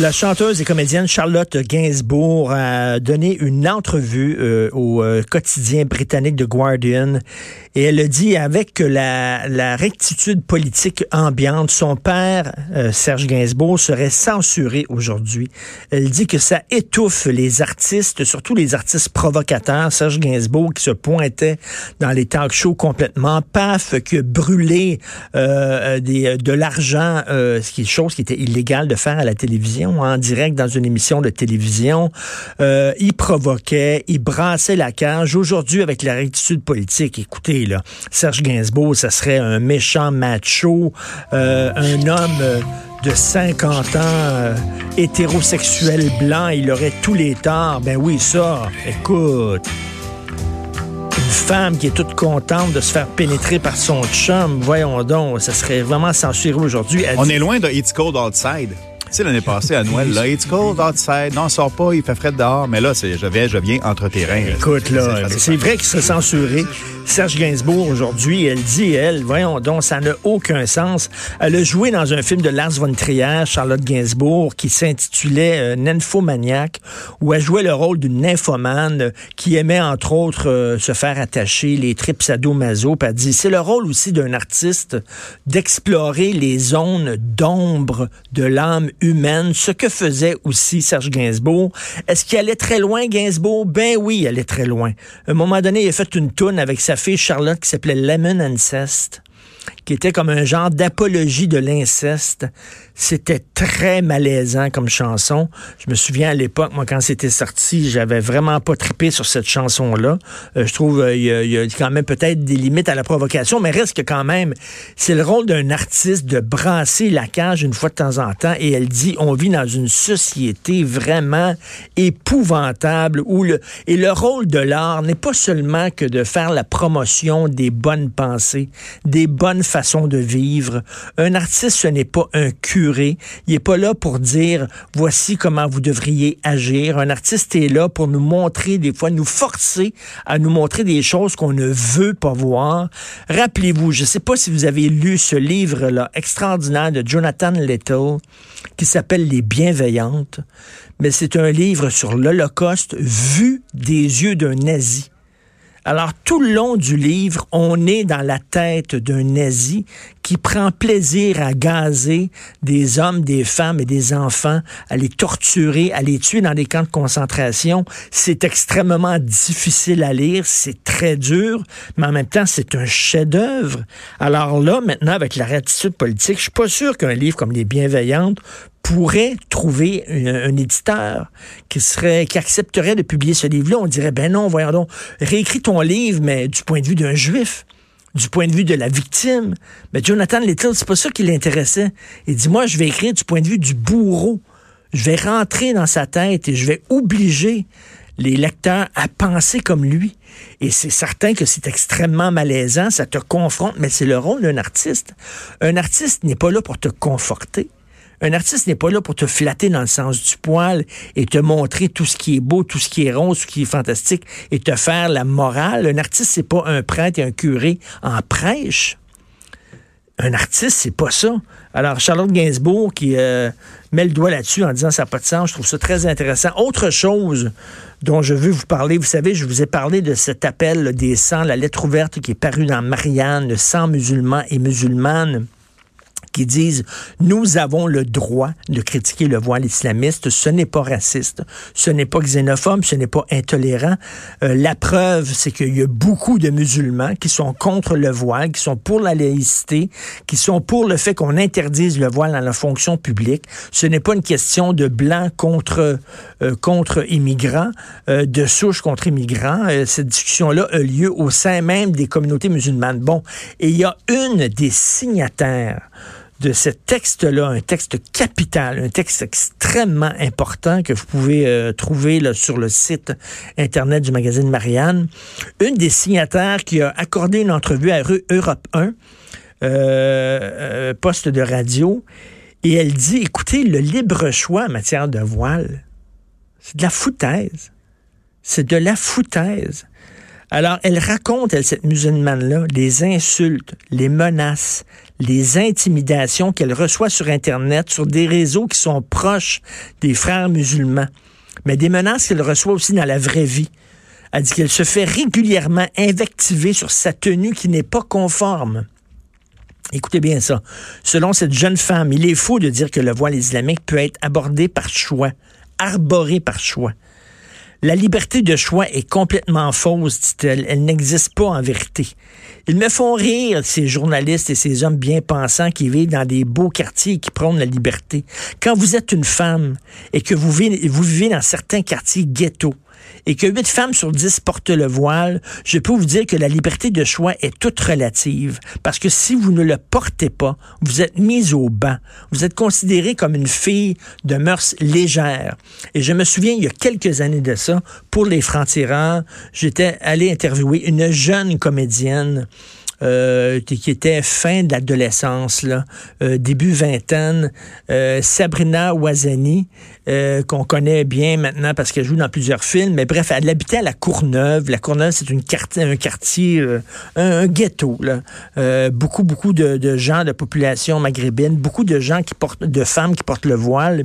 La chanteuse et comédienne Charlotte Gainsbourg a donné une entrevue euh, au euh, quotidien britannique The Guardian et elle a dit avec la, la rectitude politique ambiante, son père, euh, Serge Gainsbourg, serait censuré aujourd'hui. Elle dit que ça étouffe les artistes, surtout les artistes provocateurs. Serge Gainsbourg qui se pointait dans les talk shows complètement paf, qui a brûlé des, de l'argent, ce qui est chose qui était illégale de faire à la télévision en direct dans une émission de télévision. Euh, il provoquait, il brassait la cage. Aujourd'hui, avec la rectitude politique, écoutez, là, Serge Gainsbourg, ça serait un méchant macho, euh, un homme... Euh, de 50 ans, hétérosexuel blanc, il aurait tous les torts. Ben oui, ça, écoute, une femme qui est toute contente de se faire pénétrer par son chum, voyons donc, ça serait vraiment censuré aujourd'hui. On est loin de It's Cold Outside. Sais, l'année passée, à Noël, là, it's cold outside. Non, sort pas, il fait frais dehors. Mais là, je viens, je viens entre terrain. Écoute, là, c'est vrai qu'il serait censuré. Serge Gainsbourg, aujourd'hui, elle dit, elle, voyons donc, ça n'a aucun sens. Elle a joué dans un film de Lars von Trier, Charlotte Gainsbourg, qui s'intitulait euh, Nymphomaniac, où elle jouait le rôle d'une nymphomane qui aimait, entre autres, euh, se faire attacher les tripes sadomaso. Puis elle dit, c'est le rôle aussi d'un artiste d'explorer les zones d'ombre de l'âme humaine, ce que faisait aussi Serge Gainsbourg. Est-ce qu'il allait très loin, Gainsbourg? Ben oui, il allait très loin. À un moment donné, il a fait une toune avec sa fille Charlotte qui s'appelait Lemon Ancest qui était comme un genre d'apologie de l'inceste. C'était très malaisant comme chanson. Je me souviens à l'époque, moi, quand c'était sorti, j'avais vraiment pas trippé sur cette chanson-là. Euh, je trouve euh, il y, a quand même peut-être des limites à la provocation, mais reste que quand même, c'est le rôle d'un artiste de brasser la cage une fois de temps en temps. Et elle dit, on vit dans une société vraiment épouvantable où le et le rôle de l'art n'est pas seulement que de faire la promotion des bonnes pensées, des bonne façon de vivre. Un artiste, ce n'est pas un curé. Il n'est pas là pour dire voici comment vous devriez agir. Un artiste est là pour nous montrer, des fois, nous forcer à nous montrer des choses qu'on ne veut pas voir. Rappelez-vous, je ne sais pas si vous avez lu ce livre-là extraordinaire de Jonathan Little qui s'appelle Les Bienveillantes, mais c'est un livre sur l'Holocauste vu des yeux d'un nazi. Alors, tout le long du livre, on est dans la tête d'un nazi qui prend plaisir à gazer des hommes, des femmes et des enfants, à les torturer, à les tuer dans des camps de concentration. C'est extrêmement difficile à lire, c'est très dur, mais en même temps, c'est un chef-d'œuvre. Alors là, maintenant, avec la réattitude politique, je suis pas sûr qu'un livre comme Les Bienveillantes pourrait trouver un, éditeur qui accepterait de publier ce livre-là, on dirait ben non, voyons donc, réécris ton livre, mais du point de vue d'un juif, du point de vue de la victime. Mais Jonathan Little, c'est pas ça qui l'intéressait. Il dit moi, je vais écrire du point de vue du bourreau. Je vais rentrer dans sa tête et je vais obliger les lecteurs à penser comme lui. Et c'est certain que c'est extrêmement malaisant, ça te confronte, mais c'est le rôle d'un artiste. Un artiste n'est pas là pour te conforter. Un artiste n'est pas là pour te flatter dans le sens du poil et te montrer tout ce qui est beau, tout ce qui est rond, tout ce qui est fantastique et te faire la morale. Un artiste, c'est pas un prêtre et un curé en prêche. Un artiste, c'est pas ça. Alors, Charlotte Gainsbourg qui euh, met le doigt là-dessus en disant ça n'a pas de sens, je trouve ça très intéressant. Autre chose dont je veux vous parler, vous savez, je vous ai parlé de cet appel des 100, la lettre ouverte qui est parue dans Marianne, 100 musulmans et musulmanes disent nous avons le droit de critiquer le voile islamiste, ce n'est pas raciste, ce n'est pas xénophobe, ce n'est pas intolérant. Euh, la preuve, c'est qu'il y a beaucoup de musulmans qui sont contre le voile, qui sont pour la laïcité, qui sont pour le fait qu'on interdise le voile dans la fonction publique. Ce n'est pas une question de blanc contre euh, contre immigrants, euh, de souche contre immigrants. cette discussion-là a lieu au sein même des communautés musulmanes. Bon, et il y a une des signataires de ce texte-là, un texte capital, un texte extrêmement important que vous pouvez euh, trouver sur le site Internet du magazine Marianne. Une des signataires qui a accordé une entrevue à Europe 1, euh, euh, poste de radio, et elle dit, écoutez, le libre choix en matière de voile, c'est de la foutaise. C'est de la foutaise. Alors, elle raconte, elle, cette musulmane-là, les insultes, les menaces, les intimidations qu'elle reçoit sur Internet, sur des réseaux qui sont proches des frères musulmans, mais des menaces qu'elle reçoit aussi dans la vraie vie. Elle dit qu'elle se fait régulièrement invectiver sur sa tenue qui n'est pas conforme. Écoutez bien ça. Selon cette jeune femme, il est faux de dire que le voile islamique peut être abordé par choix, arboré par choix. La liberté de choix est complètement fausse, dit-elle. Elle, n'existe pas en vérité. Ils me font rire, ces journalistes et ces hommes bien pensants qui vivent dans des beaux quartiers et qui prônent la liberté. Quand vous êtes une femme et que vous vivez, vous vivez dans certains quartiers ghettos, et que 8 femmes sur 10 portent le voile, je peux vous dire que la liberté de choix est toute relative. Parce que si vous ne le portez pas, vous êtes mise au banc. Vous êtes considérée comme une fille de mœurs légères. Et je me souviens, il y a quelques années de ça, pour les francs-tireurs, j'étais allé interviewer une jeune comédienne euh, qui était fin de l'adolescence, là, euh, début vingtaine, euh, Sabrina Ouazani, qu'on connaît bien maintenant parce qu'elle joue dans plusieurs films. Mais bref, elle habitait à la Courneuve. La Courneuve, c'est une quartier, un quartier, un, ghetto. Là. beaucoup, beaucoup de, gens de population maghrébine, beaucoup de gens qui portent, de femmes qui portent le voile.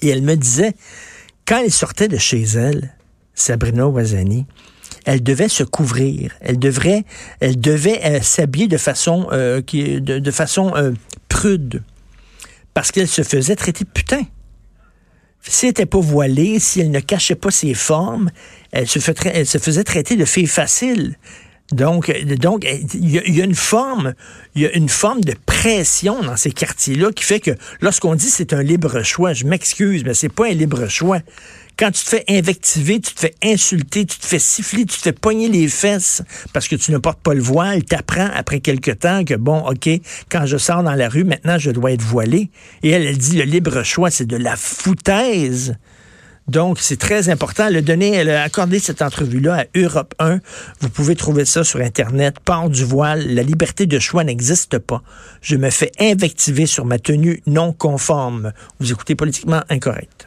Et elle me disait, quand elle sortait de chez elle, Sabrina Ouazani, elle devait se couvrir. Elle devrait, elle devait euh, s'habiller de façon, euh, de, façon euh, prude, parce qu'elle se faisait traiter de putain. Si elle n'était pas voilée, si elle ne cachait pas ses formes, elle se, faisait traiter de fille facile. Donc, donc, il y, a une forme, il y a une forme de pression dans ces quartiers-là qui fait que lorsqu'on dit c'est un libre choix, je m'excuse, mais c'est pas un libre choix. Quand tu te fais invectiver, tu te fais insulter, tu te fais siffler, tu te fais pogner les fesses parce que tu ne portes pas le voile, t'apprends après quelque temps que bon, ok, quand je sors dans la rue, maintenant je dois être voilé. Et elle, elle dit le libre choix, c'est de la foutaise. Donc, c'est très important. Elle a, donné, elle a cette entrevue-là à Europe 1. Vous pouvez trouver ça sur Internet. Port du voile, la liberté de choix n'existe pas. Je me fais invectiver sur ma tenue non conforme. Vous écoutez politiquement incorrect.